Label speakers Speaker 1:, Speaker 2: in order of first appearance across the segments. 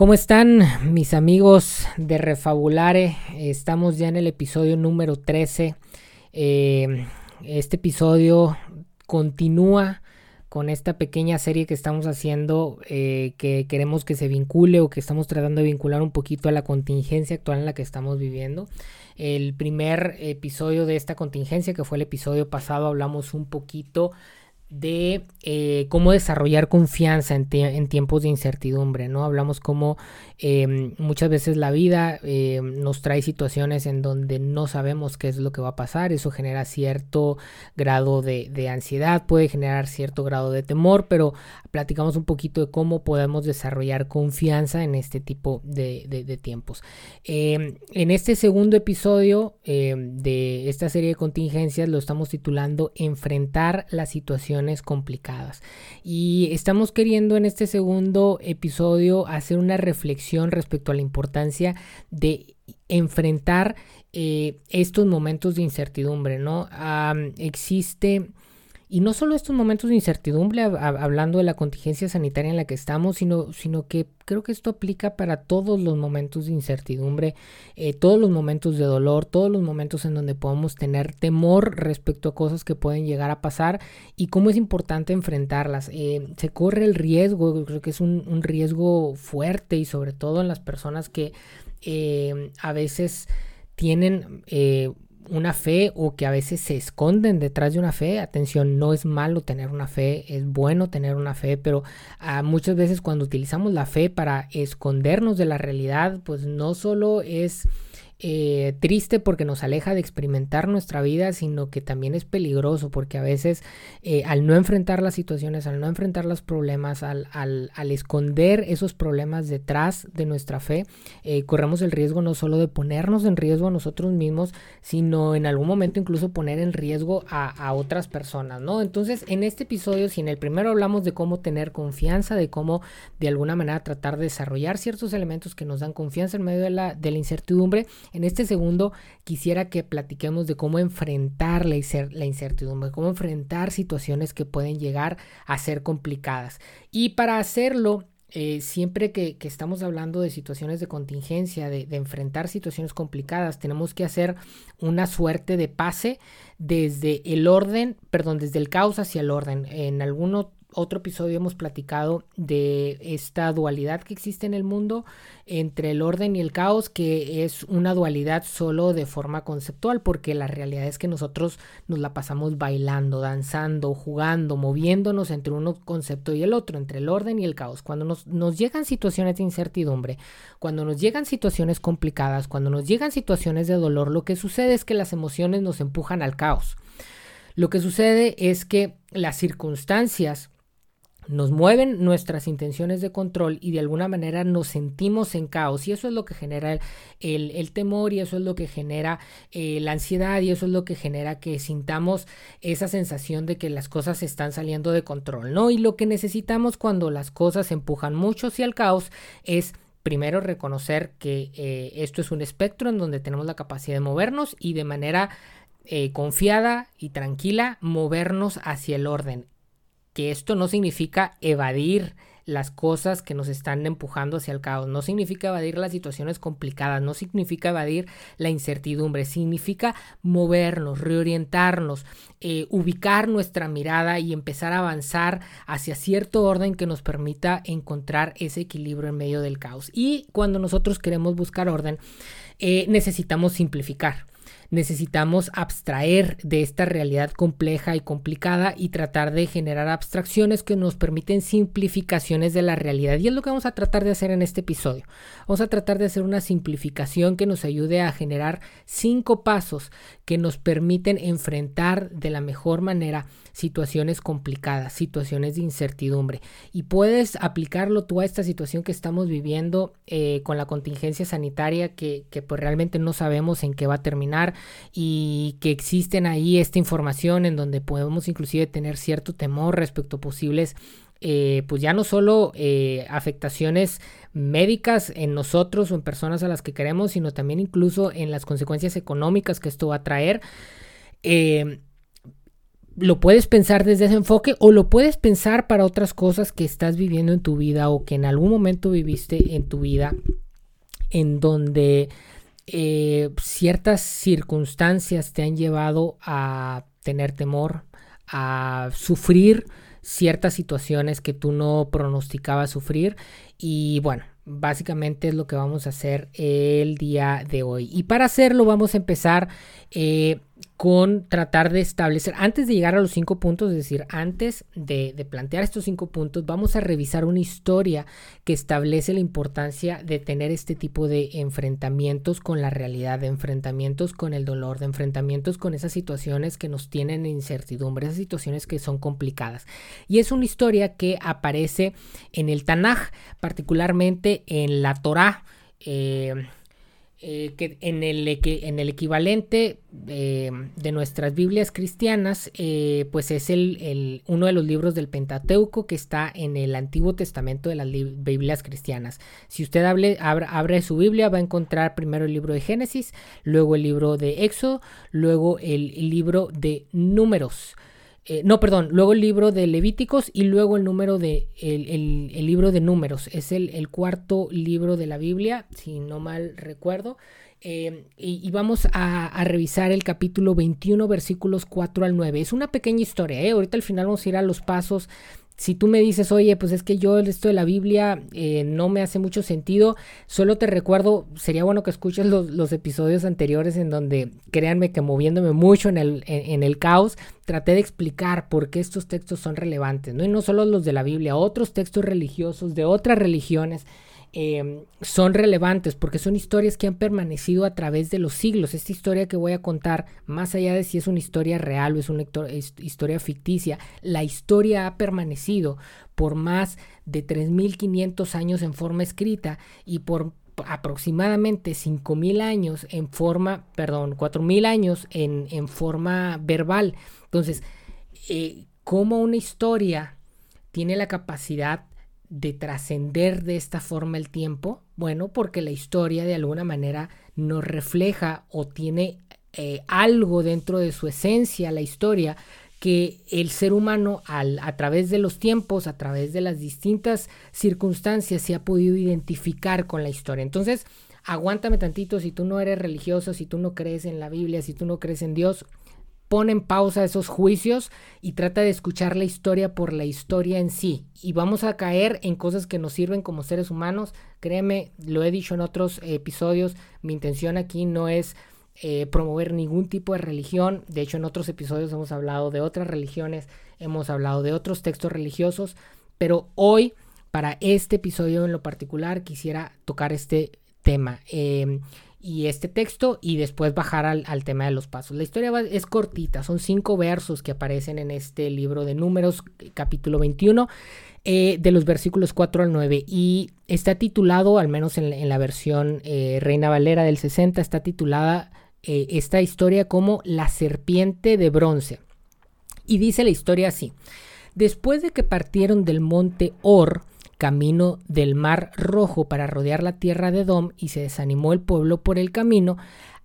Speaker 1: ¿Cómo están mis amigos de Refabulare? Estamos ya en el episodio número 13. Eh, este episodio continúa con esta pequeña serie que estamos haciendo eh, que queremos que se vincule o que estamos tratando de vincular un poquito a la contingencia actual en la que estamos viviendo. El primer episodio de esta contingencia, que fue el episodio pasado, hablamos un poquito de eh, cómo desarrollar confianza en, tiempos de incertidumbre, ¿no? Hablamos cómo em, muchas veces la vida em, nos trae situaciones en donde no sabemos qué es lo que va a pasar, eso genera cierto grado de, ansiedad, puede generar cierto grado de temor, pero platicamos un poquito de cómo podemos desarrollar confianza en este tipo de, tiempos. Em, en este segundo episodio de esta serie de contingencias lo estamos titulando Enfrentar la situación complicadas. Y estamos queriendo en este segundo episodio hacer una reflexión respecto a la importancia de enfrentar eh, estos momentos de incertidumbre, ¿no? existe y no solo estos momentos de incertidumbre, hablando de la contingencia sanitaria en la que estamos, sino, sino que creo que esto aplica para todos los momentos de incertidumbre, eh, todos los momentos de dolor, todos los momentos en donde podemos tener temor respecto a cosas que pueden llegar a pasar y cómo es importante enfrentarlas. Eh, se corre el riesgo, creo que es un, riesgo fuerte y sobre todo en las personas que eh, a veces tienen una fe o que a veces se esconden detrás de una fe. Atención, no es malo tener una fe, es bueno tener una fe, pero ah, muchas veces cuando utilizamos la fe para escondernos de la realidad, pues no solo es eh, triste porque nos aleja de experimentar nuestra vida, sino que también es peligroso porque a veces eh, al no enfrentar las situaciones, al no enfrentar los problemas, al, esconder esos problemas detrás de nuestra fe, eh, corremos el riesgo no solo de ponernos en riesgo a nosotros mismos, sino en algún momento incluso poner en riesgo a, a otras personas, ¿no? Entonces, en este episodio, si en el primero hablamos de cómo tener confianza, de cómo de alguna manera tratar de desarrollar ciertos elementos que nos dan confianza en medio de la, de la incertidumbre, en este segundo quisiera que platiquemos de cómo enfrentar la, incertidumbre, cómo enfrentar situaciones que pueden llegar a ser complicadas. Y para hacerlo, eh, siempre que, estamos hablando de situaciones de contingencia, de, enfrentar situaciones complicadas, tenemos que hacer una suerte de pase desde el orden, perdón, desde el caos hacia el orden. En alguno otro episodio hemos platicado de esta dualidad que existe en el mundo entre el orden y el caos, que es una dualidad solo de forma conceptual, porque la realidad es que nosotros nos la pasamos bailando, danzando, jugando, moviéndonos entre uno concepto y el otro, entre el orden y el caos. Cuando nos, nos llegan situaciones de incertidumbre, cuando nos llegan situaciones complicadas, cuando nos llegan situaciones de dolor, lo que sucede es que las emociones nos empujan al caos. Lo que sucede es que las circunstancias nos mueven nuestras intenciones de control y de alguna manera nos sentimos en caos y eso es lo que genera el, temor y eso es lo que genera eh, la ansiedad y eso es lo que genera que sintamos esa sensación de que las cosas están saliendo de control, ¿no? Y lo que necesitamos cuando las cosas empujan mucho hacia el caos es primero reconocer que eh, esto es un espectro en donde tenemos la capacidad de movernos y de manera eh, confiada y tranquila movernos hacia el orden que esto no significa evadir las cosas que nos están empujando hacia el caos, no significa evadir las situaciones complicadas, no significa evadir la incertidumbre, significa movernos, reorientarnos, eh, ubicar nuestra mirada y empezar a avanzar hacia cierto orden que nos permita encontrar ese equilibrio en medio del caos. Y cuando nosotros queremos buscar orden, eh, necesitamos simplificar necesitamos abstraer de esta realidad compleja y complicada y tratar de generar abstracciones que nos permiten simplificaciones de la realidad. Y es lo que vamos a tratar de hacer en este episodio. Vamos a tratar de hacer una simplificación que nos ayude a generar cinco pasos que nos permiten enfrentar de la mejor manera situaciones complicadas, situaciones de incertidumbre. Y puedes aplicarlo tú a esta situación que estamos viviendo eh, con la contingencia sanitaria que, que pues realmente no sabemos en qué va a terminar y que existen ahí esta información en donde podemos inclusive tener cierto temor respecto a posibles eh, pues ya no solo eh, afectaciones médicas en nosotros o en personas a las que queremos, sino también incluso en las consecuencias económicas que esto va a traer. lo puedes pensar desde ese enfoque o lo puedes pensar para otras cosas que estás viviendo en tu vida o que en algún momento viviste en tu vida en donde eh, ciertas circunstancias te han llevado a tener temor, a sufrir ciertas situaciones que tú no pronosticabas sufrir y bueno, básicamente es lo que vamos a hacer el día de hoy. Y para hacerlo vamos a empezar eh, con tratar de establecer, antes de llegar a los cinco puntos, es decir, antes de, plantear estos cinco puntos, vamos a revisar una historia que establece la importancia de tener este tipo de enfrentamientos con la realidad, de enfrentamientos con el dolor, de enfrentamientos con esas situaciones que nos tienen incertidumbre, esas situaciones que son complicadas. Y es una historia que aparece en el Tanaj, particularmente en la Torah. Eh, eh, que en el, en el equivalente eh, de nuestras Biblias cristianas, eh, pues es el, uno de los libros del Pentateuco que está en el Antiguo Testamento de las Biblias cristianas. Si usted abre, su Biblia, va a encontrar primero el libro de Génesis, luego el libro de Éxodo, luego el libro de Números. Eh, no, perdón, luego el libro de Levíticos y luego el número de el, libro de números. Es el, cuarto libro de la Biblia, si no mal recuerdo. Eh, y, vamos a, revisar el capítulo 21, versículos 4 al 9. Es una pequeña historia, ¿eh? ahorita al final vamos a ir a los pasos si tú me dices, oye, pues es que yo esto de la Biblia eh, no me hace mucho sentido, solo te recuerdo, sería bueno que escuches los, episodios anteriores en donde, créanme que moviéndome mucho en el, en, el caos, traté de explicar por qué estos textos son relevantes, ¿no? Y no solo los de la Biblia, otros textos religiosos de otras religiones Em, son relevantes porque son historias que han permanecido a través de los siglos. Esta historia que voy a contar, más allá de si es una historia real o es una historia ficticia, la historia ha permanecido por más de 3.500 años en forma escrita y por aproximadamente 5.000 años en forma, perdón, 4.000 años en, en, forma verbal. Entonces, eh, ¿cómo una historia tiene la capacidad de trascender de esta forma el tiempo? Bueno, porque la historia de alguna manera nos refleja o tiene eh, algo dentro de su esencia, la historia, que el ser humano al, a través de los tiempos, a través de las distintas circunstancias, se ha podido identificar con la historia. Entonces, aguántame tantito si tú no eres religioso, si tú no crees en la Biblia, si tú no crees en Dios, pon en pausa esos juicios y trata de escuchar la historia por la historia en sí. Y vamos a caer en cosas que nos sirven como seres humanos. Créeme, lo he dicho en otros episodios, mi intención aquí no es eh, promover ningún tipo de religión. De hecho, en otros episodios hemos hablado de otras religiones, hemos hablado de otros textos religiosos, pero hoy, para este episodio en lo particular, quisiera tocar este tema. Eh, y este texto y después bajar al, tema de los pasos. La historia es cortita, son cinco versos que aparecen en este libro de números, capítulo 21, eh, de los versículos 4 al 9 y está titulado, al menos en, la versión eh, Reina Valera del 60, está titulada eh, esta historia como La serpiente de bronce. Y dice la historia así. Después de que partieron del monte Or, camino del Mar Rojo para rodear la tierra de Dom y se desanimó el pueblo por el camino,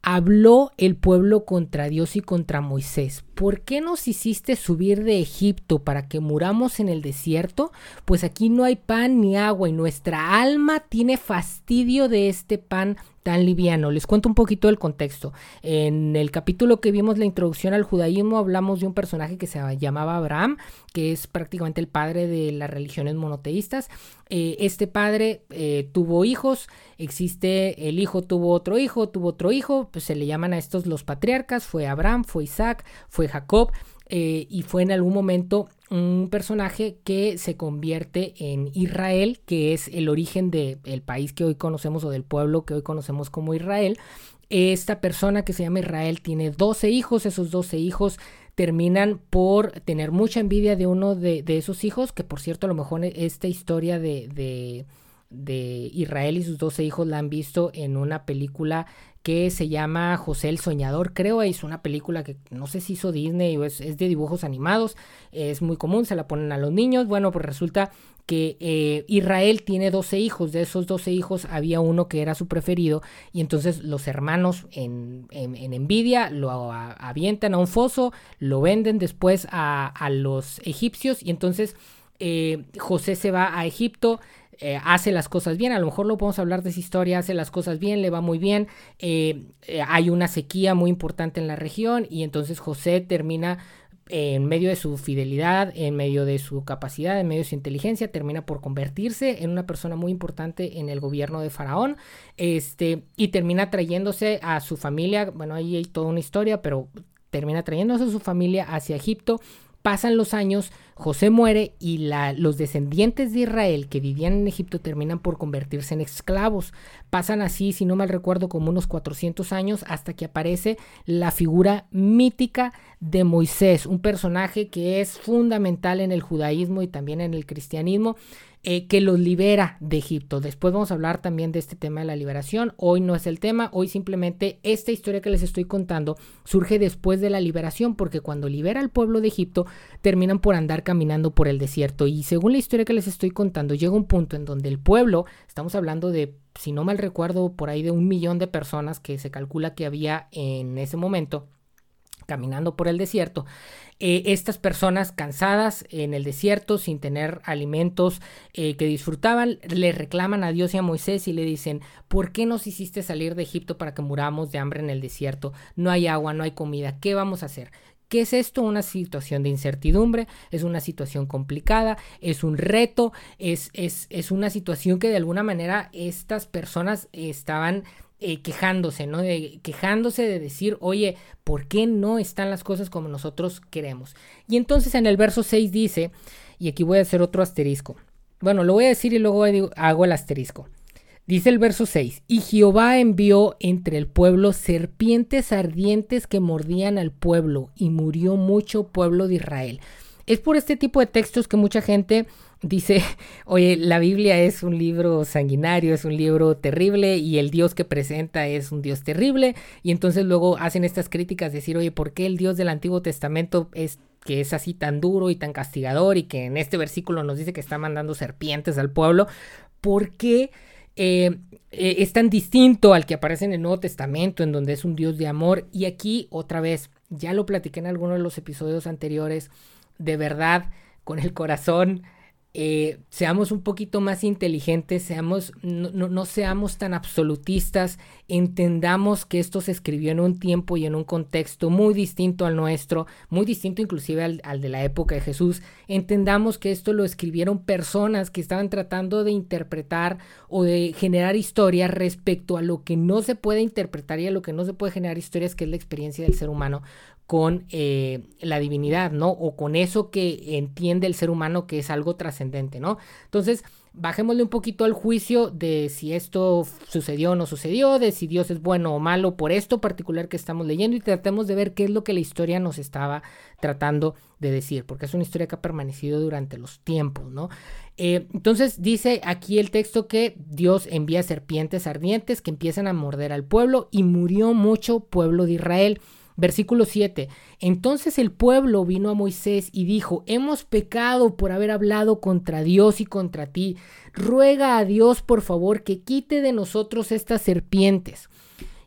Speaker 1: habló el pueblo contra Dios y contra Moisés. ¿Por qué nos hiciste subir de Egipto para que muramos en el desierto? Pues aquí no hay pan ni agua y nuestra alma tiene fastidio de este pan tan liviano. Les cuento un poquito del contexto. En el capítulo que vimos la introducción al judaísmo hablamos de un personaje que se llamaba Abraham, que es prácticamente el padre de las religiones monoteístas. Eh, este padre eh, tuvo hijos, existe el hijo tuvo otro hijo, tuvo otro hijo, pues se le llaman a estos los patriarcas, fue Abraham, fue Isaac, fue Jacob. Eh, y fue en algún momento un personaje que se convierte en Israel, que es el origen del país que hoy conocemos o del pueblo que hoy conocemos como Israel. Esta persona que se llama Israel tiene 12 hijos, esos 12 hijos terminan por tener mucha envidia de uno de, esos hijos, que por cierto a lo mejor esta historia de, de Israel y sus 12 hijos la han visto en una película que se llama José el Soñador, creo, es una película que no sé si hizo Disney o es, de dibujos animados, es muy común, se la ponen a los niños, bueno, pues resulta que eh, Israel tiene 12 hijos, de esos 12 hijos había uno que era su preferido y entonces los hermanos en, envidia lo avientan a un foso, lo venden después a, los egipcios y entonces eh, José se va a Egipto, eh, hace las cosas bien, a lo mejor lo podemos hablar de esa historia, hace las cosas bien, le va muy bien, eh, eh, hay una sequía muy importante en la región y entonces José termina en medio de su fidelidad, en medio de su capacidad, en medio de su inteligencia, termina por convertirse en una persona muy importante en el gobierno de Faraón, este, y termina trayéndose a su familia, bueno, ahí hay toda una historia, pero termina trayéndose a su familia hacia Egipto, pasan los años, José muere y la, los descendientes de Israel que vivían en Egipto terminan por convertirse en esclavos. Pasan así, si no mal recuerdo, como unos 400 años hasta que aparece la figura mítica de Moisés, un personaje que es fundamental en el judaísmo y también en el cristianismo. Eh, que los libera de Egipto. Después vamos a hablar también de este tema de la liberación. Hoy no es el tema, hoy simplemente esta historia que les estoy contando surge después de la liberación, porque cuando libera al pueblo de Egipto terminan por andar caminando por el desierto. Y según la historia que les estoy contando, llega un punto en donde el pueblo, estamos hablando de, si no mal recuerdo, por ahí de un millón de personas que se calcula que había en ese momento caminando por el desierto, eh, estas personas cansadas en el desierto, sin tener alimentos eh, que disfrutaban, le reclaman a Dios y a Moisés y le dicen, ¿por qué nos hiciste salir de Egipto para que muramos de hambre en el desierto? No hay agua, no hay comida, ¿qué vamos a hacer? ¿Qué es esto? Una situación de incertidumbre, es una situación complicada, es un reto, es, es, es una situación que de alguna manera estas personas estaban eh, quejándose, ¿no? De, quejándose de decir, oye, ¿por qué no están las cosas como nosotros queremos? Y entonces en el verso 6 dice, y aquí voy a hacer otro asterisco. Bueno, lo voy a decir y luego hago el asterisco. Dice el verso 6, y Jehová envió entre el pueblo serpientes ardientes que mordían al pueblo, y murió mucho pueblo de Israel. Es por este tipo de textos que mucha gente dice, oye, la Biblia es un libro sanguinario, es un libro terrible y el Dios que presenta es un Dios terrible. Y entonces luego hacen estas críticas, decir, oye, ¿por qué el Dios del Antiguo Testamento es que es así tan duro y tan castigador y que en este versículo nos dice que está mandando serpientes al pueblo? ¿Por qué? Eh, eh, es tan distinto al que aparece en el Nuevo Testamento, en donde es un Dios de amor. Y aquí, otra vez, ya lo platiqué en algunos de los episodios anteriores, de verdad, con el corazón, eh, seamos un poquito más inteligentes, seamos, no, no, seamos tan absolutistas, entendamos que esto se escribió en un tiempo y en un contexto muy distinto al nuestro, muy distinto inclusive al, al, de la época de Jesús, entendamos que esto lo escribieron personas que estaban tratando de interpretar o de generar historias respecto a lo que no se puede interpretar y a lo que no se puede generar historias, que es la experiencia del ser humano, con eh, la divinidad, ¿no? O con eso que entiende el ser humano que es algo trascendente, ¿no? Entonces, bajémosle un poquito al juicio de si esto sucedió o no sucedió, de si Dios es bueno o malo por esto particular que estamos leyendo y tratemos de ver qué es lo que la historia nos estaba tratando de decir, porque es una historia que ha permanecido durante los tiempos, ¿no? Eh, entonces dice aquí el texto que Dios envía serpientes ardientes que empiezan a morder al pueblo y murió mucho pueblo de Israel. Versículo 7. Entonces el pueblo vino a Moisés y dijo, hemos pecado por haber hablado contra Dios y contra ti. Ruega a Dios, por favor, que quite de nosotros estas serpientes.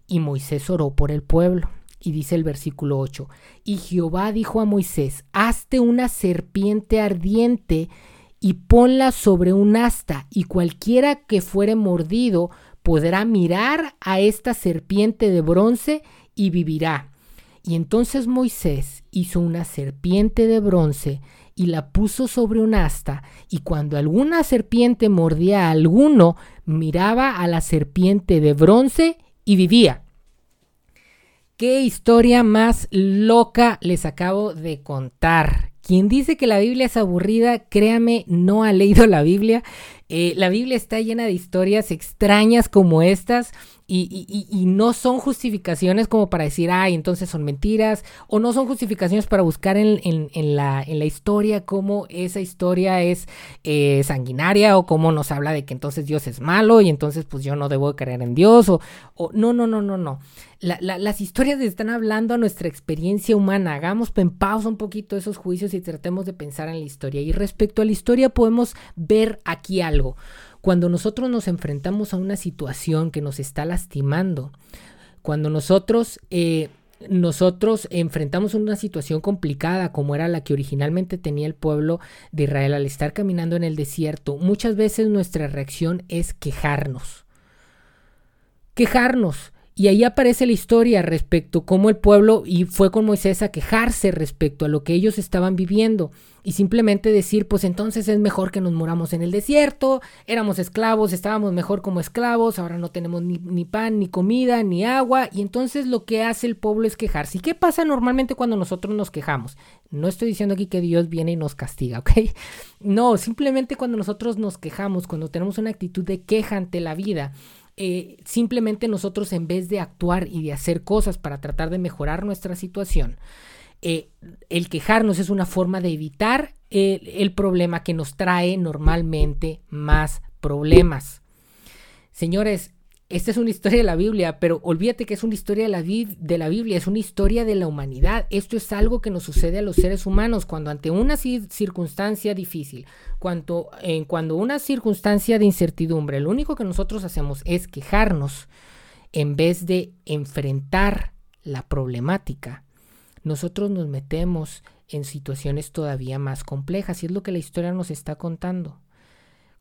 Speaker 1: Y Moisés oró por el pueblo. Y dice el versículo 8, y Jehová dijo a Moisés, hazte una serpiente ardiente y ponla sobre un asta, y cualquiera que fuere mordido podrá mirar a esta serpiente de bronce y vivirá. Y entonces Moisés hizo una serpiente de bronce y la puso sobre un asta, y cuando alguna serpiente mordía a alguno, miraba a la serpiente de bronce y vivía. ¿Qué historia más loca les acabo de contar? Quien dice que la Biblia es aburrida, créame, no ha leído la Biblia. Eh, la Biblia está llena de historias extrañas como estas y, no son justificaciones como para decir, ay, entonces son mentiras, o no son justificaciones para buscar en, la, en la, historia cómo esa historia es eh, sanguinaria o cómo nos habla de que entonces Dios es malo y entonces pues yo no debo creer en Dios, o, o no, no, no, no, no. Las historias están hablando a nuestra experiencia humana. Hagamos en pausa un poquito esos juicios y tratemos de pensar en la historia. Y respecto a la historia podemos ver aquí algo. Cuando nosotros nos enfrentamos a una situación que nos está lastimando, cuando nosotros, eh, nosotros enfrentamos una situación complicada como era la que originalmente tenía el pueblo de Israel al estar caminando en el desierto, muchas veces nuestra reacción es quejarnos. Quejarnos. Y ahí aparece la historia respecto cómo el pueblo y fue con Moisés a quejarse respecto a lo que ellos estaban viviendo y simplemente decir, pues entonces es mejor que nos muramos en el desierto, éramos esclavos, estábamos mejor como esclavos, ahora no tenemos ni, ni, pan, ni comida, ni agua, y entonces lo que hace el pueblo es quejarse. ¿Y qué pasa normalmente cuando nosotros nos quejamos? No estoy diciendo aquí que Dios viene y nos castiga, ¿ok? No, simplemente cuando nosotros nos quejamos, cuando tenemos una actitud de queja ante la vida, eh, simplemente nosotros en vez de actuar y de hacer cosas para tratar de mejorar nuestra situación, eh, el quejarnos es una forma de evitar el problema que nos trae normalmente más problemas. Señores, esta es una historia de la Biblia, pero olvídate que es una historia de la, de la, Biblia, es una historia de la humanidad. Esto es algo que nos sucede a los seres humanos cuando ante una circunstancia difícil, cuando, cuando una circunstancia de incertidumbre, lo único que nosotros hacemos es quejarnos en vez de enfrentar la problemática. Nosotros nos metemos en situaciones todavía más complejas y es lo que la historia nos está contando.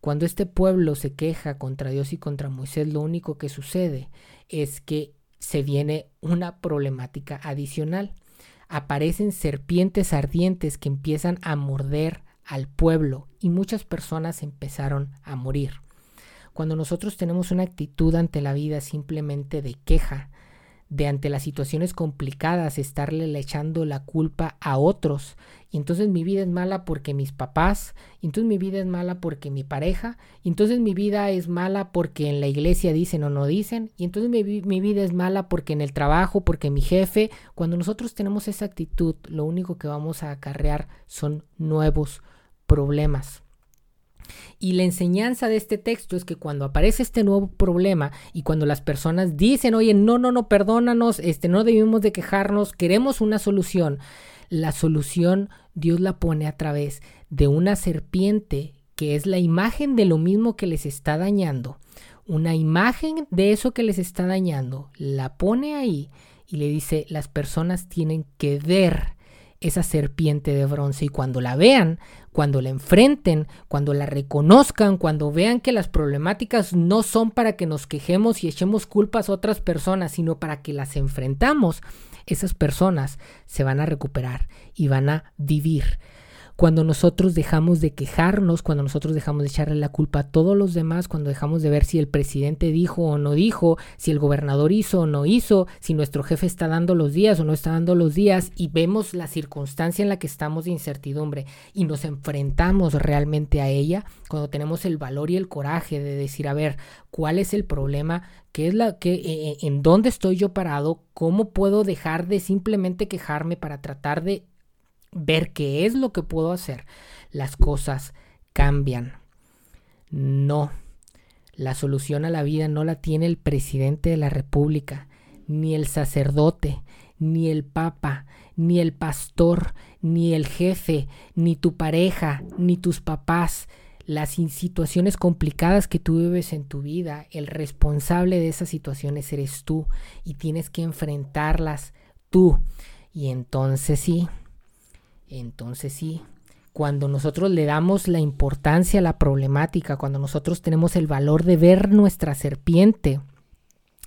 Speaker 1: Cuando este pueblo se queja contra Dios y contra Moisés, lo único que sucede es que se viene una problemática adicional. Aparecen serpientes ardientes que empiezan a morder al pueblo y muchas personas empezaron a morir. Cuando nosotros tenemos una actitud ante la vida simplemente de queja, de ante las situaciones complicadas estarle echando la culpa a otros. Y entonces mi vida es mala porque mis papás, y entonces mi vida es mala porque mi pareja, y entonces mi vida es mala porque en la iglesia dicen o no dicen, y entonces mi, mi vida es mala porque en el trabajo, porque mi jefe, cuando nosotros tenemos esa actitud, lo único que vamos a acarrear son nuevos problemas. Y la enseñanza de este texto es que cuando aparece este nuevo problema y cuando las personas dicen, oye, no, no, no, perdónanos, este, no debemos de quejarnos, queremos una solución, la solución Dios la pone a través de una serpiente que es la imagen de lo mismo que les está dañando. Una imagen de eso que les está dañando, la pone ahí y le dice, las personas tienen que ver esa serpiente de bronce y cuando la vean, cuando la enfrenten, cuando la reconozcan, cuando vean que las problemáticas no son para que nos quejemos y echemos culpas a otras personas, sino para que las enfrentamos, esas personas se van a recuperar y van a vivir cuando nosotros dejamos de quejarnos, cuando nosotros dejamos de echarle la culpa a todos los demás, cuando dejamos de ver si el presidente dijo o no dijo, si el gobernador hizo o no hizo, si nuestro jefe está dando los días o no está dando los días y vemos la circunstancia en la que estamos de incertidumbre y nos enfrentamos realmente a ella, cuando tenemos el valor y el coraje de decir, a ver, ¿cuál es el problema? ¿Qué es la que eh, en dónde estoy yo parado? ¿Cómo puedo dejar de simplemente quejarme para tratar de ver qué es lo que puedo hacer, las cosas cambian. No, la solución a la vida no la tiene el presidente de la República, ni el sacerdote, ni el papa, ni el pastor, ni el jefe, ni tu pareja, ni tus papás. Las situaciones complicadas que tú vives en tu vida, el responsable de esas situaciones eres tú y tienes que enfrentarlas tú. Y entonces sí, entonces sí, cuando nosotros le damos la importancia a la problemática, cuando nosotros tenemos el valor de ver nuestra serpiente,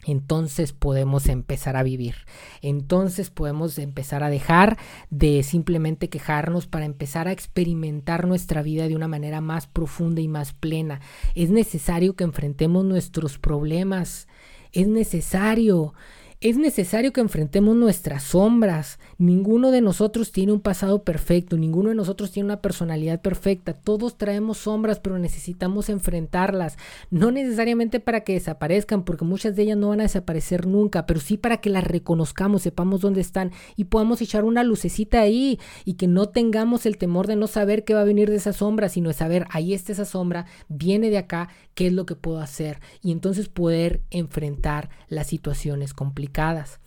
Speaker 1: entonces podemos empezar a vivir. Entonces podemos empezar a dejar de simplemente quejarnos para empezar a experimentar nuestra vida de una manera más profunda y más plena. Es necesario que enfrentemos nuestros problemas. Es necesario Es necesario que enfrentemos nuestras sombras. Ninguno de nosotros tiene un pasado perfecto, ninguno de nosotros tiene una personalidad perfecta. Todos traemos sombras, pero necesitamos enfrentarlas. No necesariamente para que desaparezcan, porque muchas de ellas no van a desaparecer nunca, pero sí para que las reconozcamos, sepamos dónde están y podamos echar una lucecita ahí y que no tengamos el temor de no saber qué va a venir de esa sombra, sino de saber, ahí está esa sombra, viene de acá, qué es lo que puedo hacer y entonces poder enfrentar las situaciones complicadas.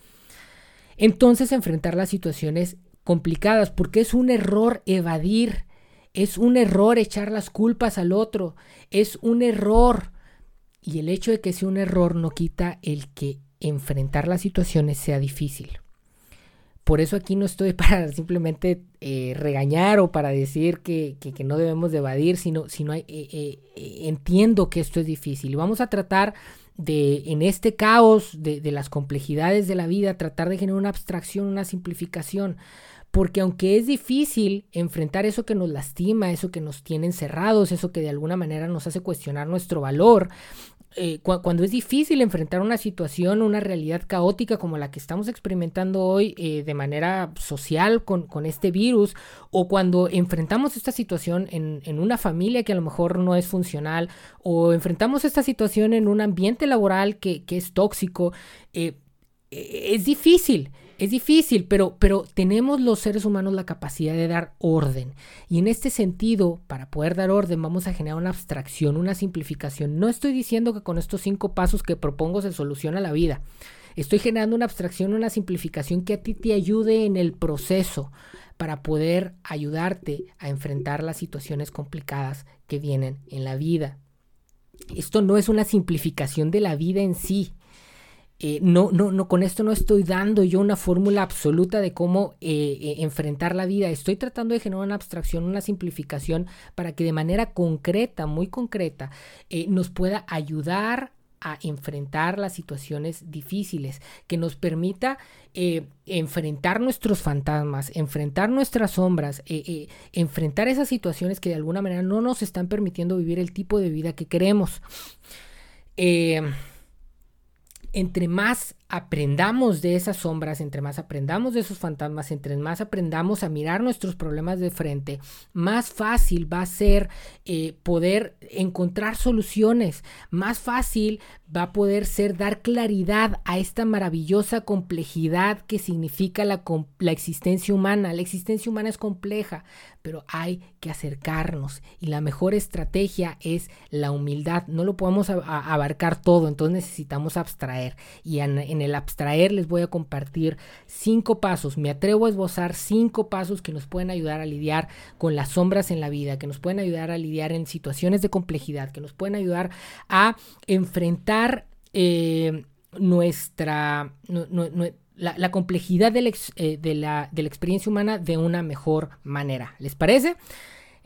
Speaker 1: Entonces enfrentar las situaciones complicadas, porque es un error evadir, es un error echar las culpas al otro, es un error. Y el hecho de que sea un error no quita el que enfrentar las situaciones sea difícil. Por eso aquí no estoy para simplemente eh, regañar o para decir que, no debemos de evadir, sino, sino eh, eh, entiendo que esto es difícil. Vamos a tratar de, en este caos de, de las complejidades de la vida, tratar de generar una abstracción, una simplificación. Porque aunque es difícil enfrentar eso que nos lastima, eso que nos tiene encerrados, eso que de alguna manera nos hace cuestionar nuestro valor, eh, cuando es difícil enfrentar una situación, una realidad caótica como la que estamos experimentando hoy eh, de manera social con, este virus, o cuando enfrentamos esta situación en, una familia que a lo mejor no es funcional, o enfrentamos esta situación en un ambiente laboral que, es tóxico, eh, es difícil. Es difícil, pero, pero tenemos los seres humanos la capacidad de dar orden. Y en este sentido, para poder dar orden, vamos a generar una abstracción, una simplificación. No estoy diciendo que con estos cinco pasos que propongo se soluciona la vida. Estoy generando una abstracción, una simplificación que a ti te ayude en el proceso para poder ayudarte a enfrentar las situaciones complicadas que vienen en la vida. Esto no es una simplificación de la vida en sí, eh, no, no, no, con esto no estoy dando yo una fórmula absoluta de cómo eh, eh, enfrentar la vida. Estoy tratando de generar una abstracción, una simplificación para que de manera concreta, muy concreta, nos pueda ayudar a enfrentar las situaciones difíciles, que nos permita enfrentar nuestros fantasmas, enfrentar nuestras sombras, enfrentar esas situaciones que de alguna manera no nos están permitiendo vivir el tipo de vida que queremos entre más aprendamos de esas sombras, entre más aprendamos de esos fantasmas, entre más aprendamos a mirar nuestros problemas de frente, más fácil va a ser eh, poder encontrar soluciones, más fácil va a poder ser dar claridad a esta maravillosa complejidad que significa la, la existencia humana. La existencia humana es compleja, pero hay que acercarnos y la mejor estrategia es la humildad. No lo podemos abarcar todo, entonces necesitamos abstraer y en, en el abstraer les voy a compartir cinco pasos. Me atrevo a esbozar cinco pasos que nos pueden ayudar a lidiar con las sombras en la vida, que nos pueden ayudar a lidiar en situaciones de complejidad, que nos pueden ayudar a enfrentar eh, nuestra... la, complejidad de eh, de la experiencia humana de una mejor manera. ¿Les parece?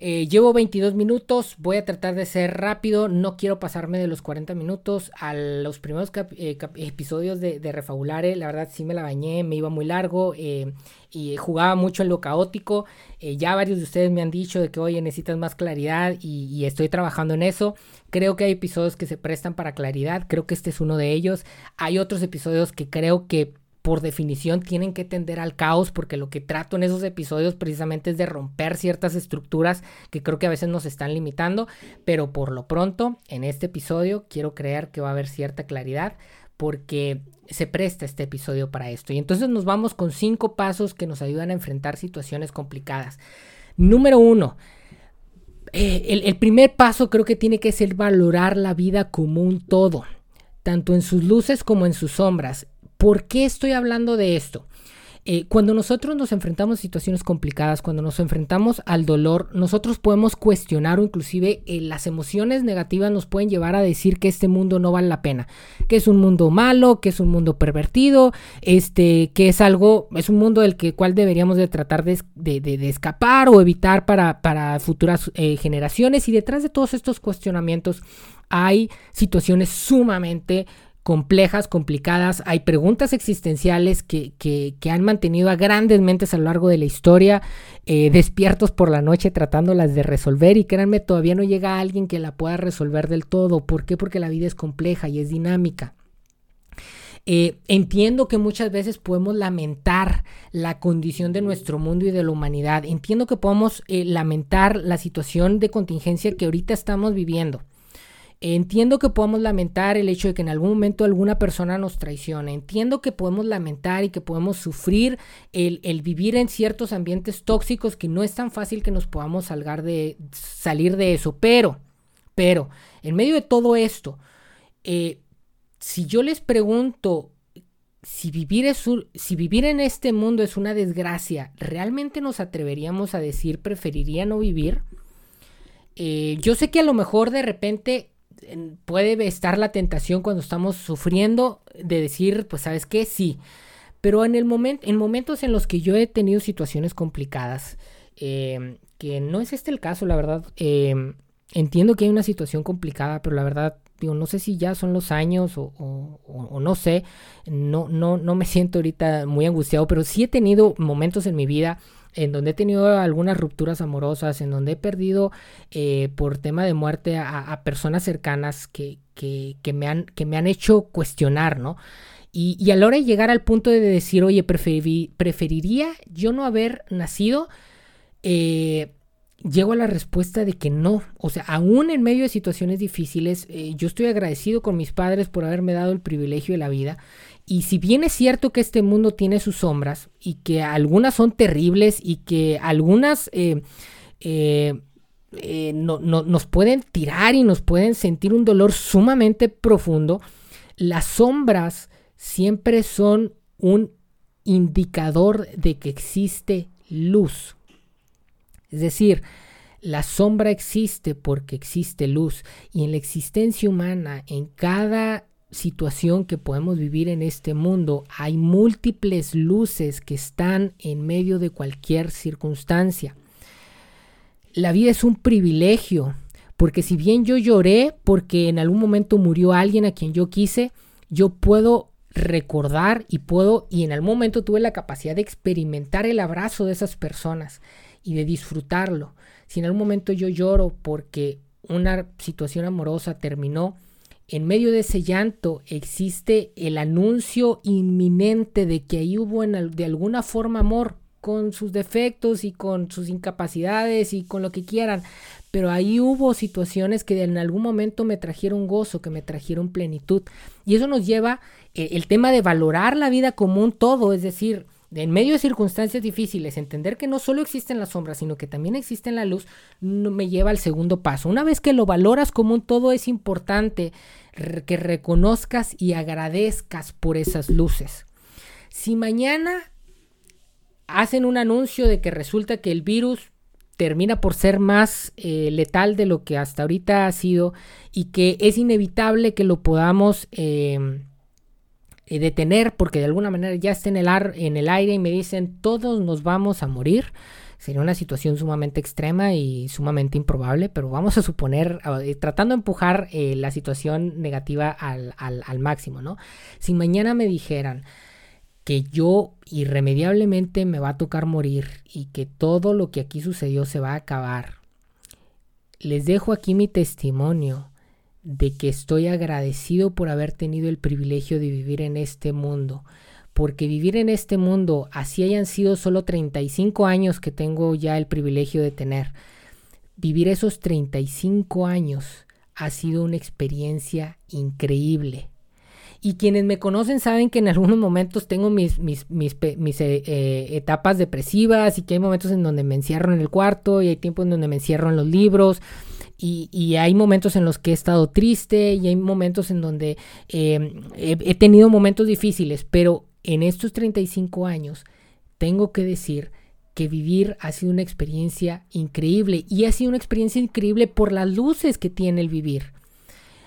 Speaker 1: Eh, llevo 22 minutos, voy a tratar de ser rápido, no quiero pasarme de los 40 minutos. A los primeros eh, episodios de, Refabulare, la verdad sí me la bañé, me iba muy largo eh, y jugaba mucho en lo caótico. ya varios de ustedes me han dicho de que, oye, necesitas más claridad y, y estoy trabajando en eso. Creo que hay episodios que se prestan para claridad, creo que este es uno de ellos. Hay otros episodios que creo que por definición tienen que tender al caos porque lo que trato en esos episodios precisamente es de romper ciertas estructuras que creo que a veces nos están limitando, pero por lo pronto en este episodio quiero creer que va a haber cierta claridad porque se presta este episodio para esto. Y entonces nos vamos con cinco pasos que nos ayudan a enfrentar situaciones complicadas. Número uno, eh, el, el primer paso creo que tiene que ser valorar la vida como un todo, tanto en sus luces como en sus sombras. ¿Por qué estoy hablando de esto? Eh, cuando nosotros nos enfrentamos a situaciones complicadas, cuando nos enfrentamos al dolor, nosotros podemos cuestionar o inclusive eh, las emociones negativas nos pueden llevar a decir que este mundo no vale la pena, que es un mundo malo, que es un mundo pervertido, este, que es algo, es un mundo del que, cual deberíamos de tratar de, escapar o evitar para, futuras eh, generaciones y detrás de todos estos cuestionamientos hay situaciones sumamente complejas, complicadas. Hay preguntas existenciales que, que, han mantenido a grandes mentes a lo largo de la historia, eh, despiertos por la noche tratándolas de resolver y créanme, todavía no llega alguien que la pueda resolver del todo. ¿Por qué? Porque la vida es compleja y es dinámica. Eh, entiendo que muchas veces podemos lamentar la condición de nuestro mundo y de la humanidad. Entiendo que podemos eh, lamentar la situación de contingencia que ahorita estamos viviendo. Entiendo que podemos lamentar el hecho de que en algún momento alguna persona nos traicione. Entiendo que podemos lamentar y que podemos sufrir el, vivir en ciertos ambientes tóxicos que no es tan fácil que nos podamos salgar de, salir de eso. Pero, pero, en medio de todo esto, eh, si yo les pregunto si vivir, es si vivir en este mundo es una desgracia, ¿realmente nos atreveríamos a decir preferiría no vivir? Eh, yo sé que a lo mejor de repente puede estar la tentación cuando estamos sufriendo de decir, pues sabes qué, sí. Pero en, el momento, en momentos en los que yo he tenido situaciones complicadas, eh, que no es este el caso, la verdad, eh, entiendo que hay una situación complicada, pero la verdad digo, no sé si ya son los años o, no sé, no, no, no me siento ahorita muy angustiado, pero sí he tenido momentos en mi vida en donde he tenido algunas rupturas amorosas, en donde he perdido eh, por tema de muerte a, personas cercanas que, que, me han, que me han hecho cuestionar, ¿no? Y, y, a la hora de llegar al punto de decir, oye, preferiría yo no haber nacido, eh, llego a la respuesta de que no. O sea, aún en medio de situaciones difíciles, eh, yo estoy agradecido con mis padres por haberme dado el privilegio de la vida. Y si bien es cierto que este mundo tiene sus sombras y que algunas son terribles y que algunas eh, eh, no, nos pueden tirar y nos pueden sentir un dolor sumamente profundo, las sombras siempre son un indicador de que existe luz. Es decir, la sombra existe porque existe luz y en la existencia humana, en cada situación que podemos vivir en este mundo, hay múltiples luces que están en medio de cualquier circunstancia. La vida es un privilegio, porque si bien yo lloré porque en algún momento murió alguien a quien yo quise, yo puedo recordar y puedo, y en algún momento tuve la capacidad de experimentar el abrazo de esas personas y de disfrutarlo. Si en algún momento yo lloro porque una situación amorosa terminó, en medio de ese llanto existe el anuncio inminente de que ahí hubo de alguna forma amor, con sus defectos y con sus incapacidades y con lo que quieran, pero ahí hubo situaciones que en algún momento me trajeron gozo, que me trajeron plenitud. Y eso nos lleva eh, el tema de valorar la vida como un todo, es decir, en medio de circunstancias difíciles, entender que no solo existen las sombras, sino que también existe la luz, me lleva al segundo paso. Una vez que lo valoras como un todo, es importante que reconozcas y agradezcas por esas luces. Si mañana hacen un anuncio de que resulta que el virus termina por ser más eh, letal de lo que hasta ahorita ha sido y que es inevitable que lo podamos... Eh, eh, detener porque de alguna manera ya está en el, en el aire y me dicen todos nos vamos a morir. Sería una situación sumamente extrema y sumamente improbable, pero vamos a suponer, eh, tratando de empujar eh, la situación negativa al, al máximo, ¿no? Si mañana me dijeran que yo irremediablemente me va a tocar morir y que todo lo que aquí sucedió se va a acabar, les dejo aquí mi testimonio de que estoy agradecido por haber tenido el privilegio de vivir en este mundo. Porque vivir en este mundo, así hayan sido solo 35 años que tengo ya el privilegio de tener, vivir esos 35 años ha sido una experiencia increíble. Y quienes me conocen saben que en algunos momentos tengo mis, mis, mis, eh, eh, etapas depresivas y que hay momentos en donde me encierro en el cuarto y hay tiempos en donde me encierro en los libros y, hay momentos en los que he estado triste y hay momentos en donde em, he, tenido momentos difíciles, pero en estos 35 años tengo que decir que vivir ha sido una experiencia increíble y ha sido una experiencia increíble por las luces que tiene el vivir.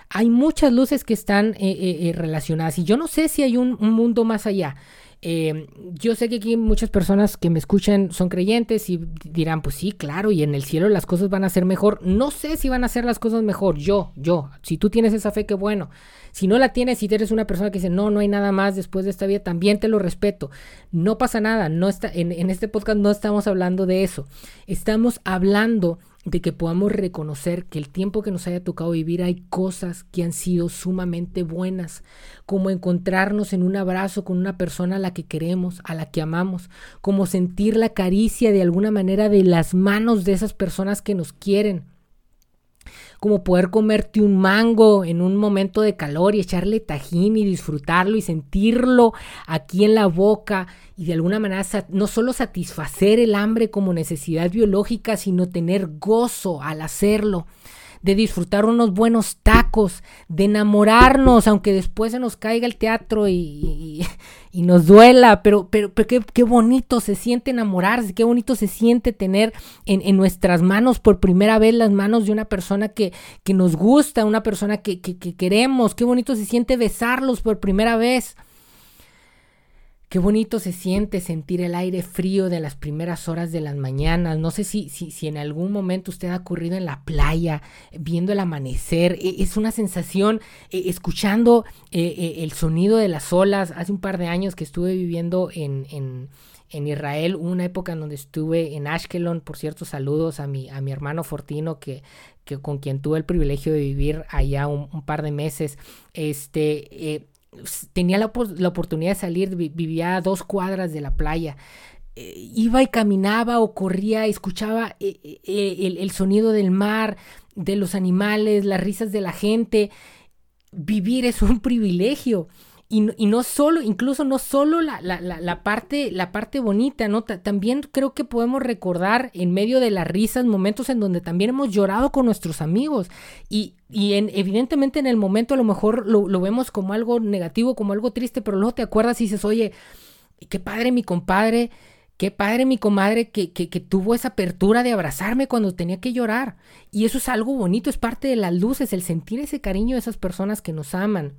Speaker 1: Hay muchas luces que están eh, eh, eh, relacionadas y yo no sé si hay un mundo más allá. Eh, yo sé que aquí muchas personas que me escuchan son creyentes y dirán, pues sí, claro, y en el cielo las cosas van a ser mejor. No sé si van a ser las cosas mejor. Yo, yo, si tú tienes esa fe, qué bueno. Si no la tienes, si eres una persona que dice, no, no hay nada más después de esta vida, también te lo respeto. No pasa nada. No está, en, en este podcast no estamos hablando de eso. Estamos hablando de que podamos reconocer que el tiempo que nos haya tocado vivir hay cosas que han sido sumamente buenas, como encontrarnos en un abrazo con una persona a la que queremos, a la que amamos, como sentir la caricia de alguna manera de las manos de esas personas que nos quieren, como poder comerte un mango en un momento de calor y echarle tajín y disfrutarlo y sentirlo aquí en la boca y de alguna manera no solo satisfacer el hambre como necesidad biológica, sino tener gozo al hacerlo de disfrutar unos buenos tacos, de enamorarnos, aunque después se nos caiga el teatro y, nos duela, pero, pero, qué, bonito se siente enamorarse, qué bonito se siente tener en, nuestras manos por primera vez las manos de una persona que, que nos gusta, una persona que, que queremos, qué bonito se siente besarlos por primera vez. Qué bonito se siente sentir el aire frío de las primeras horas de las mañanas. No sé si, si, en algún momento usted ha ocurrido en la playa, viendo el amanecer. E, es una sensación, e, escuchando e, el sonido de las olas. Hace un par de años que estuve viviendo en, en, en Israel, una época en donde estuve en Ashkelon. Por cierto, saludos a mi, a mi hermano Fortino, que, que con quien tuve el privilegio de vivir allá un, un par de meses. Este. Eh, tenía la, oportunidad de salir, vivía a dos cuadras de la playa. Eh, iba y caminaba o corría, escuchaba eh, eh, el, el, sonido del mar, de los animales, las risas de la gente. Vivir es un privilegio. Y, no solo, incluso no solo la, la, la, parte, la parte bonita, ¿no? también creo que podemos recordar en medio de las risas momentos en donde también hemos llorado con nuestros amigos. Y, y en, evidentemente en el momento a lo mejor lo, lo, vemos como algo negativo, como algo triste, pero luego te acuerdas y dices, oye, qué padre mi compadre, qué padre mi comadre que, que, que tuvo esa apertura de abrazarme cuando tenía que llorar. Y eso es algo bonito, es parte de las luces, el sentir ese cariño de esas personas que nos aman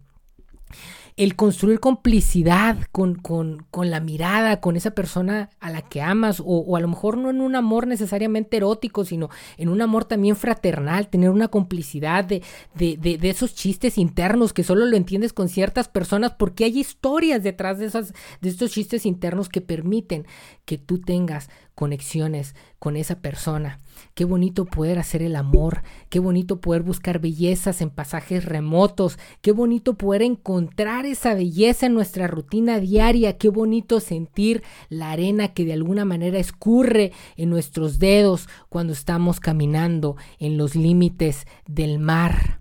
Speaker 1: el construir complicidad con, con, con, la mirada, con esa persona a la que amas, o, o, a lo mejor no en un amor necesariamente erótico, sino en un amor también fraternal, tener una complicidad de, de, de, de esos chistes internos que solo lo entiendes con ciertas personas, porque hay historias detrás de, esas, de estos chistes internos que permiten que tú tengas conexiones con esa persona. Qué bonito poder hacer el amor, qué bonito poder buscar bellezas en pasajes remotos, qué bonito poder encontrar esa belleza en nuestra rutina diaria, qué bonito sentir la arena que de alguna manera escurre en nuestros dedos cuando estamos caminando en los límites del mar.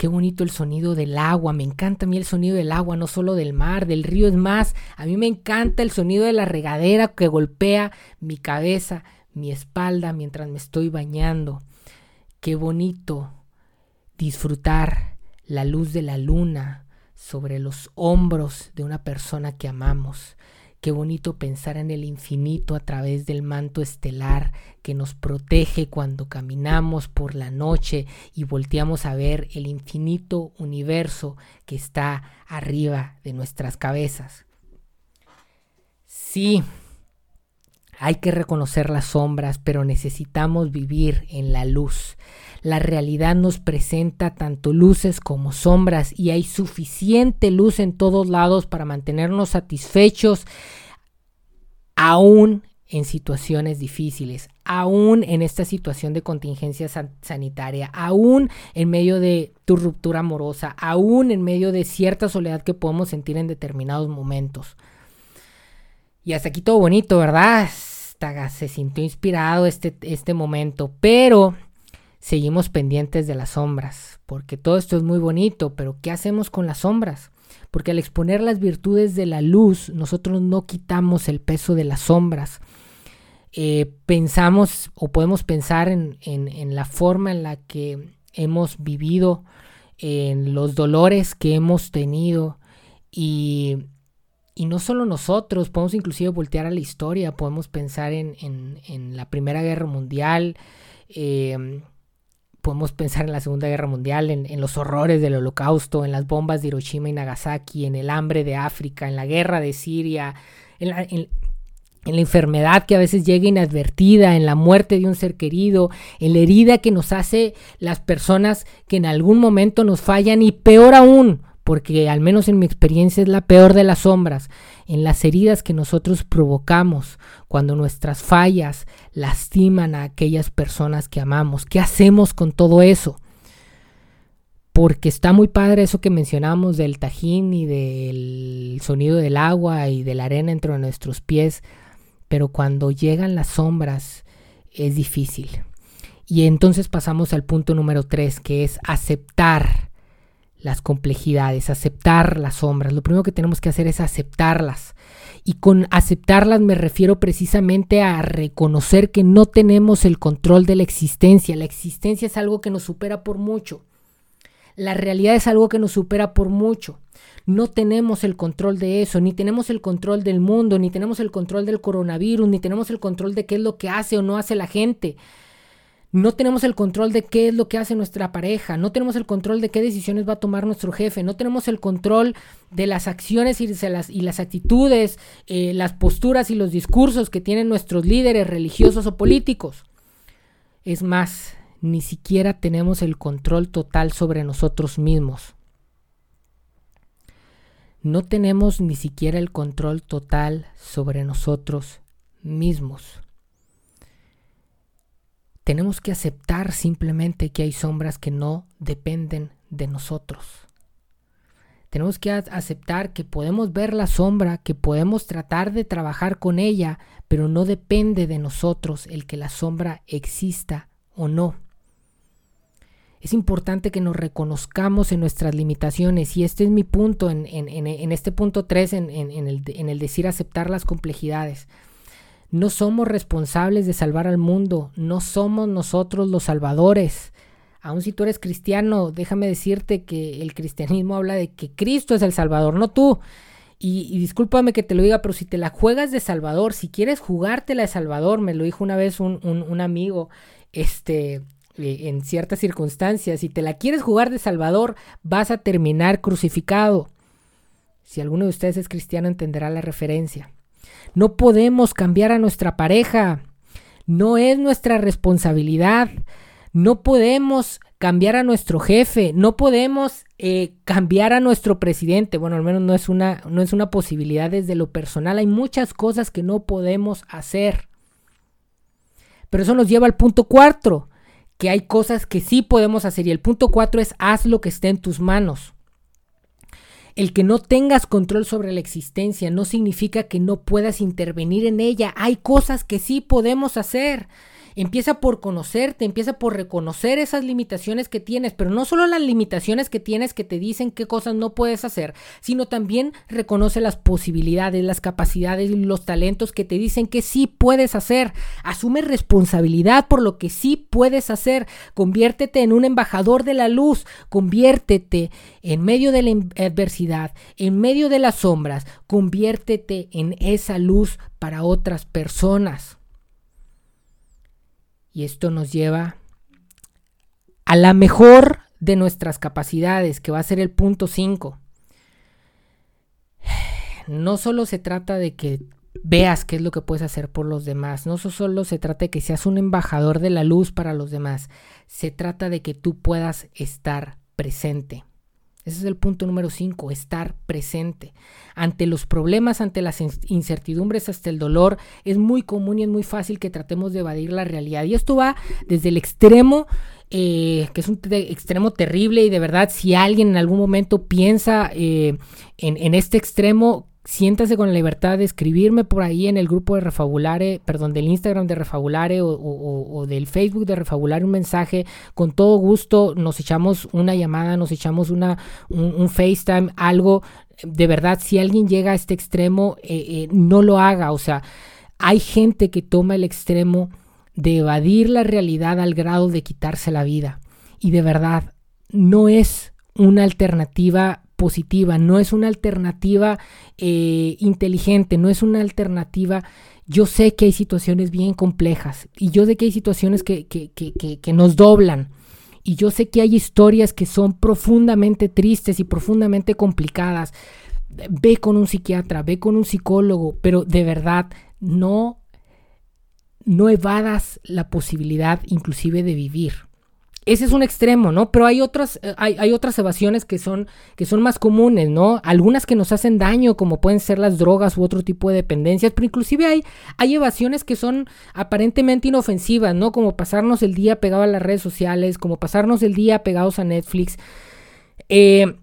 Speaker 1: Qué bonito el sonido del agua, me encanta a mí el sonido del agua, no solo del mar, del río, es más, a mí me encanta el sonido de la regadera que golpea mi cabeza, mi espalda mientras me estoy bañando. Qué bonito disfrutar la luz de la luna sobre los hombros de una persona que amamos. Qué bonito pensar en el infinito a través del manto estelar que nos protege cuando caminamos por la noche y volteamos a ver el infinito universo que está arriba de nuestras cabezas. Sí, hay que reconocer las sombras, pero necesitamos vivir en la luz. La realidad nos presenta tanto luces como sombras y hay suficiente luz en todos lados para mantenernos satisfechos aún en situaciones difíciles, aún en esta situación de contingencia sanitaria, aún en medio de tu ruptura amorosa, aún en medio de cierta soledad que podemos sentir en determinados momentos. Y hasta aquí todo bonito, ¿verdad? Se sintió inspirado este, este momento, pero seguimos pendientes de las sombras, porque todo esto es muy bonito, pero ¿qué hacemos con las sombras? Porque al exponer las virtudes de la luz, nosotros no quitamos el peso de las sombras. Eh, pensamos o podemos pensar en, en la forma en la que hemos vivido, en los dolores que hemos tenido y y no solo nosotros, podemos inclusive voltear a la historia, podemos pensar en, en, la Primera Guerra Mundial, em, podemos pensar en la Segunda Guerra Mundial, en, los horrores del Holocausto, en las bombas de Hiroshima y Nagasaki, en el hambre de África, en la guerra de Siria, en la, en la enfermedad que a veces llega inadvertida, en la muerte de un ser querido, en la herida que nos hace las personas que en algún momento nos fallan y peor aún, porque al menos en mi experiencia es la peor de las sombras, en las heridas que nosotros provocamos cuando nuestras fallas lastiman a aquellas personas que amamos. ¿Qué hacemos con todo eso? Porque está muy padre eso que mencionamos del tajín y del sonido del agua y de la arena entre nuestros pies, pero cuando llegan las sombras es difícil. Y entonces pasamos al punto número 3, que es aceptar las complejidades, aceptar las sombras. Lo primero que tenemos que hacer es aceptarlas. Y con aceptarlas me refiero precisamente a reconocer que no tenemos el control de la existencia. La existencia es algo que nos supera por mucho. La realidad es algo que nos supera por mucho. No tenemos el control de eso, ni tenemos el control del mundo, ni tenemos el control del coronavirus, ni tenemos el control de qué es lo que hace o no hace la gente. No tenemos el control de qué es lo que hace nuestra pareja, no tenemos el control de qué decisiones va a tomar nuestro jefe, no tenemos el control de las acciones y las, actitudes, eh, las posturas y los discursos que tienen nuestros líderes religiosos o políticos. Es más, ni siquiera tenemos el control total sobre nosotros mismos. No tenemos ni siquiera el control total sobre nosotros mismos tenemos que aceptar simplemente que hay sombras que no dependen de nosotros. Tenemos que aceptar que podemos ver la sombra, que podemos tratar de trabajar con ella, pero no depende de nosotros el que la sombra exista o no. Es importante que nos reconozcamos en nuestras limitaciones y este es mi punto en, este punto 3, en, el, en el decir aceptar las complejidades. No somos responsables de salvar al mundo, no somos nosotros los salvadores. Aun si tú eres cristiano, déjame decirte que el cristianismo habla de que Cristo es el Salvador, no tú. Y, discúlpame que te lo diga, pero si te la juegas de Salvador, si quieres jugártela de Salvador, me lo dijo una vez un, un amigo, este, eh, en ciertas circunstancias, si te la quieres jugar de Salvador, vas a terminar crucificado. Si alguno de ustedes es cristiano, entenderá la referencia. No podemos cambiar a nuestra pareja. No es nuestra responsabilidad. No podemos cambiar a nuestro jefe. No podemos eh, cambiar a nuestro presidente. Bueno, al menos no es, una, no es una posibilidad desde lo personal. Hay muchas cosas que no podemos hacer. Pero eso nos lleva al punto cuatro, que hay cosas que sí podemos hacer. Y el punto cuatro es haz lo que esté en tus manos. El que no tengas control sobre la existencia no significa que no puedas intervenir en ella. Hay cosas que sí podemos hacer. Empieza por conocerte, empieza por reconocer esas limitaciones que tienes, pero no solo las limitaciones que tienes que te dicen qué cosas no puedes hacer, sino también reconoce las posibilidades, las capacidades y los talentos que te dicen que sí puedes hacer. Asume responsabilidad por lo que sí puedes hacer. Conviértete en un embajador de la luz, conviértete en medio de la adversidad, en medio de las sombras, conviértete en esa luz para otras personas. Y esto nos lleva a la mejor de nuestras capacidades, que va a ser el punto 5. No solo se trata de que veas qué es lo que puedes hacer por los demás, no solo se trata de que seas un embajador de la luz para los demás, se trata de que tú puedas estar presente. Ese es el punto número 5, estar presente. Ante los problemas, ante las incertidumbres, hasta el dolor, es muy común y es muy fácil que tratemos de evadir la realidad. Y esto va desde el extremo, eh, que es un extremo terrible y de verdad si alguien en algún momento piensa eh, en, en este extremo, siéntase con la libertad de escribirme por ahí en el grupo de Refabulare, perdón, del Instagram de Refabulare o, del Facebook de Refabulare un mensaje. Con todo gusto nos echamos una llamada, nos echamos una, un, FaceTime, algo. De verdad, si alguien llega a este extremo, eh, eh, no lo haga. O sea, hay gente que toma el extremo de evadir la realidad al grado de quitarse la vida. Y de verdad, no es una alternativa positiva, no es una alternativa eh, inteligente, no es una alternativa. Yo sé que hay situaciones bien complejas y yo sé que hay situaciones que, que, nos doblan. Y yo sé que hay historias que son profundamente tristes y profundamente complicadas. Ve con un psiquiatra, ve con un psicólogo, pero de verdad no, no evadas la posibilidad inclusive de vivir. Ese es un extremo, ¿no? Pero hay otras, eh, hay, otras evasiones que son, que son más comunes, ¿no? Algunas que nos hacen daño, como pueden ser las drogas u otro tipo de dependencias, pero inclusive hay, hay evasiones que son aparentemente inofensivas, ¿no? Como pasarnos el día pegado a las redes sociales, como pasarnos el día pegados a Netflix. Eh,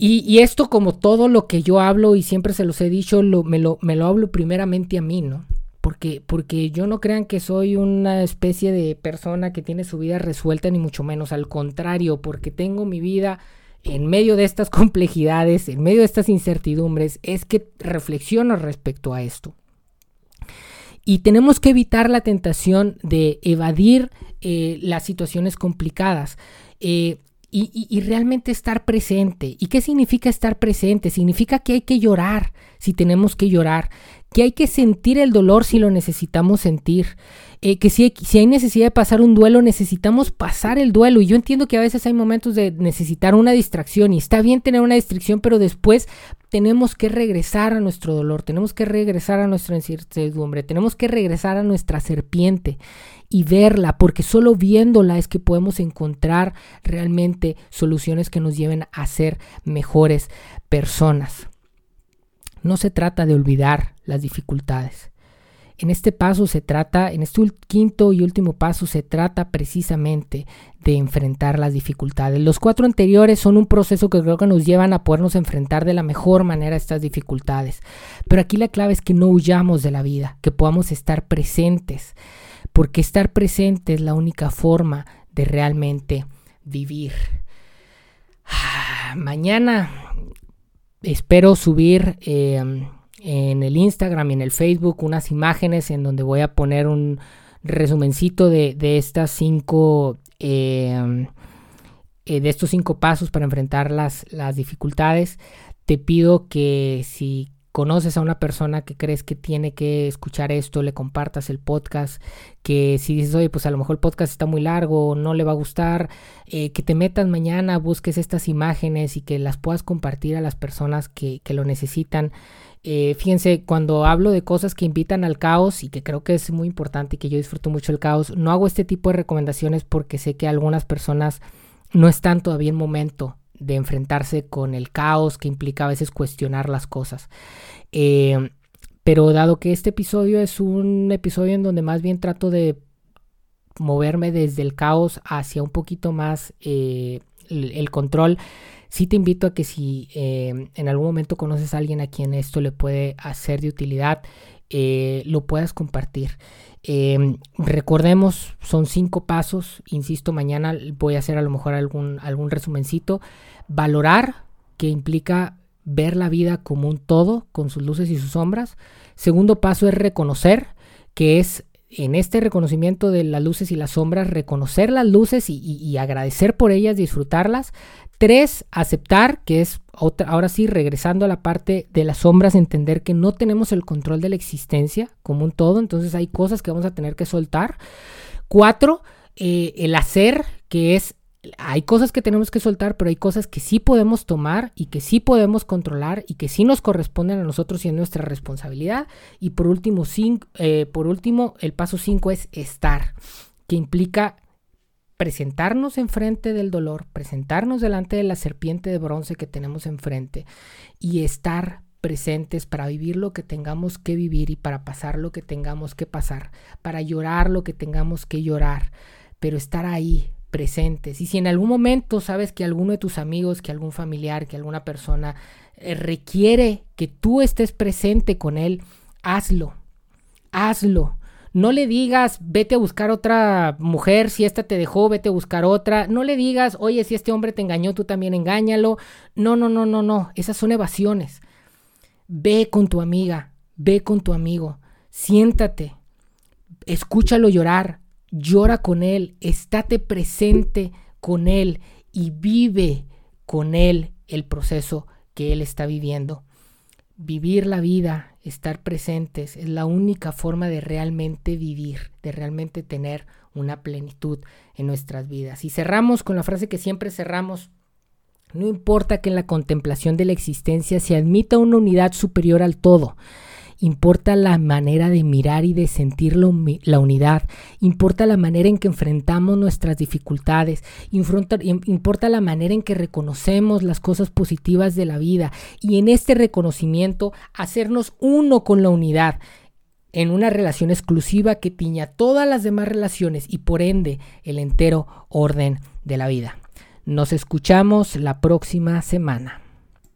Speaker 1: y, esto, como todo lo que yo hablo y siempre se los he dicho, me, lo, me lo hablo primeramente a mí, ¿no? Porque, porque yo no crean que soy una especie de persona que tiene su vida resuelta, ni mucho menos. Al contrario, porque tengo mi vida en medio de estas complejidades, en medio de estas incertidumbres, es que reflexiono respecto a esto. Y tenemos que evitar la tentación de evadir eh, las situaciones complicadas. Eh, y, realmente estar presente. ¿Y qué significa estar presente? Significa que hay que llorar si tenemos que llorar, que hay que sentir el dolor si lo necesitamos sentir, eh, que si hay, si hay necesidad de pasar un duelo, necesitamos pasar el duelo. Y yo entiendo que a veces hay momentos de necesitar una distracción y está bien tener una distracción, pero después tenemos que regresar a nuestro dolor, tenemos que regresar a nuestra incertidumbre, tenemos que regresar a nuestra serpiente y verla, porque solo viéndola es que podemos encontrar realmente soluciones que nos lleven a ser mejores personas. No se trata de olvidar las dificultades. En este paso se trata, en este quinto y último paso se trata precisamente de enfrentar las dificultades. Los cuatro anteriores son un proceso que creo que nos llevan a podernos enfrentar de la mejor manera a estas dificultades. Pero aquí la clave es que no huyamos de la vida, que podamos estar presentes, porque estar presente es la única forma de realmente vivir. Mañana espero subir em, en el Instagram y en el Facebook unas imágenes en donde voy a poner un resumencito de, estas cinco em, eh, de estos cinco pasos para enfrentar las, las dificultades. Te pido que si conoces a una persona que crees que tiene que escuchar esto, le compartas el podcast, que si dices, oye, pues a lo mejor el podcast está muy largo, no le va a gustar, eh, que te metas mañana, busques estas imágenes y que las puedas compartir a las personas que, lo necesitan. Eh, fíjense, cuando hablo de cosas que invitan al caos y que creo que es muy importante y que yo disfruto mucho el caos, no hago este tipo de recomendaciones porque sé que algunas personas no están todavía en momento de enfrentarse con el caos que implica a veces cuestionar las cosas. Eh, pero dado que este episodio es un episodio en donde más bien trato de moverme desde el caos hacia un poquito más eh, el, control, sí te invito a que si eh, en algún momento conoces a alguien a quien esto le puede hacer de utilidad, lo puedas compartir. Em, recordemos, son cinco pasos. Insisto, mañana voy a hacer a lo mejor algún, algún resumencito. Valorar, que implica ver la vida como un todo, con sus luces y sus sombras. Segundo paso es reconocer, que es en este reconocimiento de las luces y las sombras, reconocer las luces y, agradecer por ellas, disfrutarlas. Tres, aceptar, que es otra, ahora sí, regresando a la parte de las sombras, entender que no tenemos el control de la existencia como un todo, entonces hay cosas que vamos a tener que soltar. Cuatro, eh, el hacer, que es hay cosas que tenemos que soltar, pero hay cosas que sí podemos tomar y que sí podemos controlar y que sí nos corresponden a nosotros y es nuestra responsabilidad. Y por último, eh, por último el paso 5 es estar, que implica presentarnos enfrente del dolor, presentarnos delante de la serpiente de bronce que tenemos enfrente y estar presentes para vivir lo que tengamos que vivir y para pasar lo que tengamos que pasar, para llorar lo que tengamos que llorar, pero estar ahí presentes. Y si en algún momento sabes que alguno de tus amigos, que algún familiar, que alguna persona eh, requiere que tú estés presente con él, hazlo. Hazlo. No le digas, vete a buscar otra mujer, si esta te dejó, vete a buscar otra. No le digas, oye, si este hombre te engañó, tú también engáñalo. No, no, no, no, no. Esas son evasiones. Ve con tu amiga, ve con tu amigo, siéntate, escúchalo llorar, llora con Él, estate presente con Él y vive con Él el proceso que Él está viviendo. Vivir la vida, estar presentes, es la única forma de realmente vivir, de realmente tener una plenitud en nuestras vidas. Y cerramos con la frase que siempre cerramos. No importa que en la contemplación de la existencia se admita una unidad superior al todo importa la manera de mirar y de sentir la unidad, importa la manera en que enfrentamos nuestras dificultades, importa la manera en que reconocemos las cosas positivas de la vida y en este reconocimiento hacernos uno con la unidad en una relación exclusiva que tiña todas las demás relaciones y por ende el entero orden de la vida. Nos escuchamos la próxima semana.